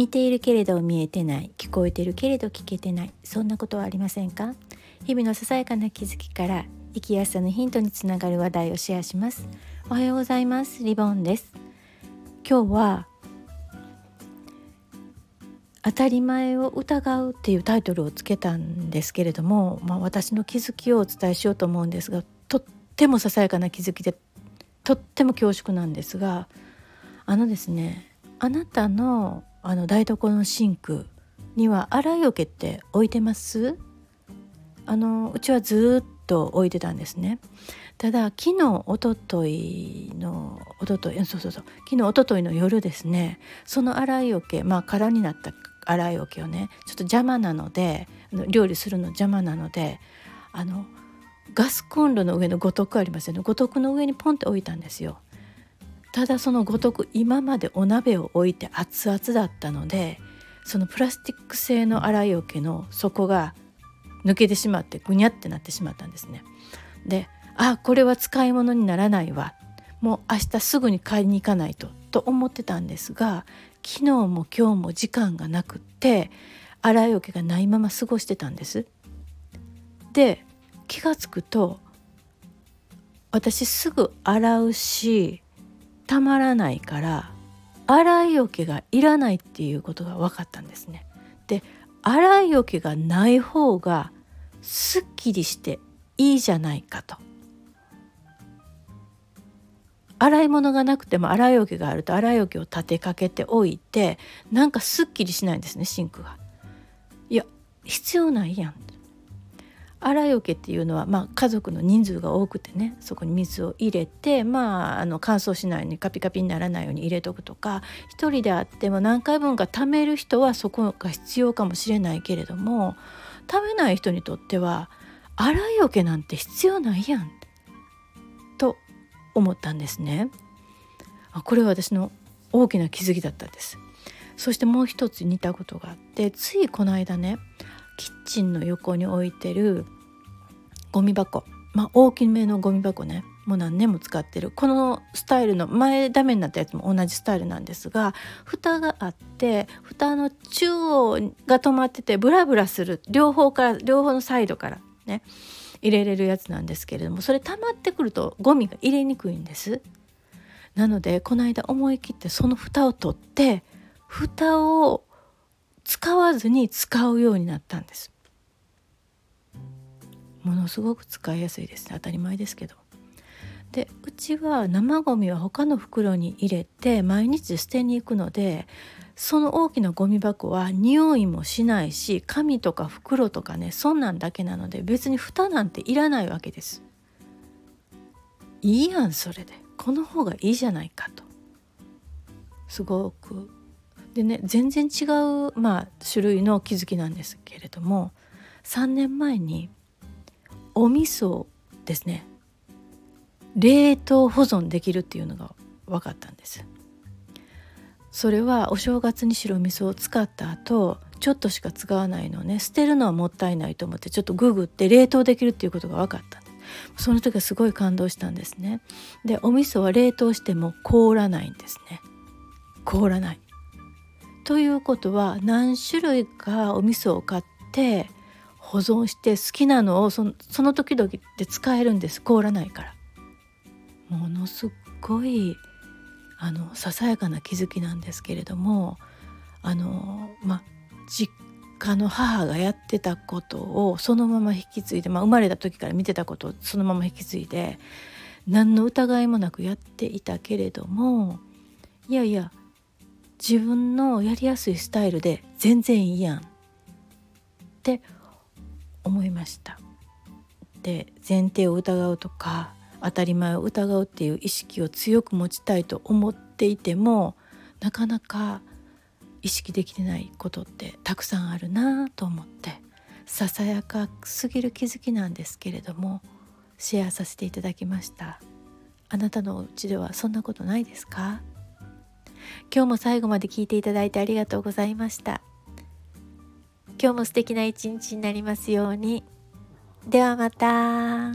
見ているけれど見えてない聞こえてるけれど聞けてないそんなことはありませんか？日々のささやかな気づきから生きやすさのヒントにつながる話題をシェアします。おはようございます。リボンです。今日は当たり前を疑うっていうタイトルをつけたんですけれども、まあ、私の気づきをお伝えしようと思うんですがとってもささやかな気づきでとっても恐縮なんですがあのですねあなたのあの台所のシンクには洗い桶って置いてます？あのうちはずっと置いてたんですね。ただ昨日おとといのおとといそうそうそう昨日おとといの夜ですね。その洗い桶まあ空になった洗い桶をねちょっと邪魔なので料理するの邪魔なのであのガスコンロの上の五徳ありますよね。五徳の上にポンって置いたんですよ。ただそのごとく今までお鍋を置いて熱々だったのでそのプラスチック製の洗い桶の底が抜けてしまってぐにゃってなってしまったんですね。であこれは使い物にならないわもう明日すぐに買いに行かないとと思ってたんですが昨日も今日も時間がなくって洗い桶がないまま過ごしてたんです。で気が付くと私すぐ洗うしたまらないから洗い桶がいらないっていうことが分かったんですね。で洗い桶がない方がすっきりしていいじゃないかと。洗い物がなくても洗い桶があると洗い桶を立てかけておいてなんかすっきりしないんですねシンクが。いや必要ないやん洗い桶っていうのは、まあ、家族の人数が多くてねそこに水を入れて、まあ、あの乾燥しないようにカピカピにならないように入れとくとか1人であっても何回分か貯める人はそこが必要かもしれないけれども食べない人にとっては洗い桶なんて必要ないやんと思ったんですね。これは私の大きな気づきだったんです。そしてもう一つ似たことがあってついこの間ねキッチンの横に置いてるゴミ箱。まあ大きめのゴミ箱ね。もう何年も使ってる。このスタイルの前ダメになったやつも同じスタイルなんですが蓋があって蓋の中央が止まっててブラブラする。両方から両方のサイドからね入れれるやつなんですけれどもそれ溜まってくるとゴミが入れにくいんです。なのでこの間思い切ってその蓋を取って蓋を使わずに使うようになったんです。ものすごく使いやすいです当たり前ですけど。でうちは生ゴミは他の袋に入れて毎日捨てに行くのでその大きなゴミ箱は匂いもしないし紙とか袋とかねそんなんだけなので別に蓋なんていらないわけです。いいやんそれで。この方がいいじゃないかと。すごくでね全然違う、まあ、種類の気づきなんですけれども3年前にお味噌ですね。冷凍保存できるっていうのが分かったんです。それはお正月に白味噌を使った後ちょっとしか使わないのね捨てるのはもったいないと思ってちょっとググって冷凍できるっていうことが分かったんです。その時はすごい感動したんですね。でお味噌は冷凍しても凍らないんですね。凍らない。ということは何種類かお味噌を買って保存して好きなのをその時々で使えるんです。凍らないから。ものすっごいあのささやかな気づきなんですけれどもあのま実家の母がやってたことをそのまま引き継いで、ま、生まれた時から見てたことをそのまま引き継いで何の疑いもなくやっていたけれどもいやいや自分のやりやすいスタイルで全然いいやん。って思いました。で前提を疑うとか当たり前を疑うっていう意識を強く持ちたいと思っていてもなかなか意識できてないことってたくさんあるなと思ってささやかすぎる気づきなんですけれどもシェアさせていただきました。あなたのお家ではそんなことないですか？今日も最後まで聞いていただいてありがとうございました今日も素敵な一日になりますようにではまた。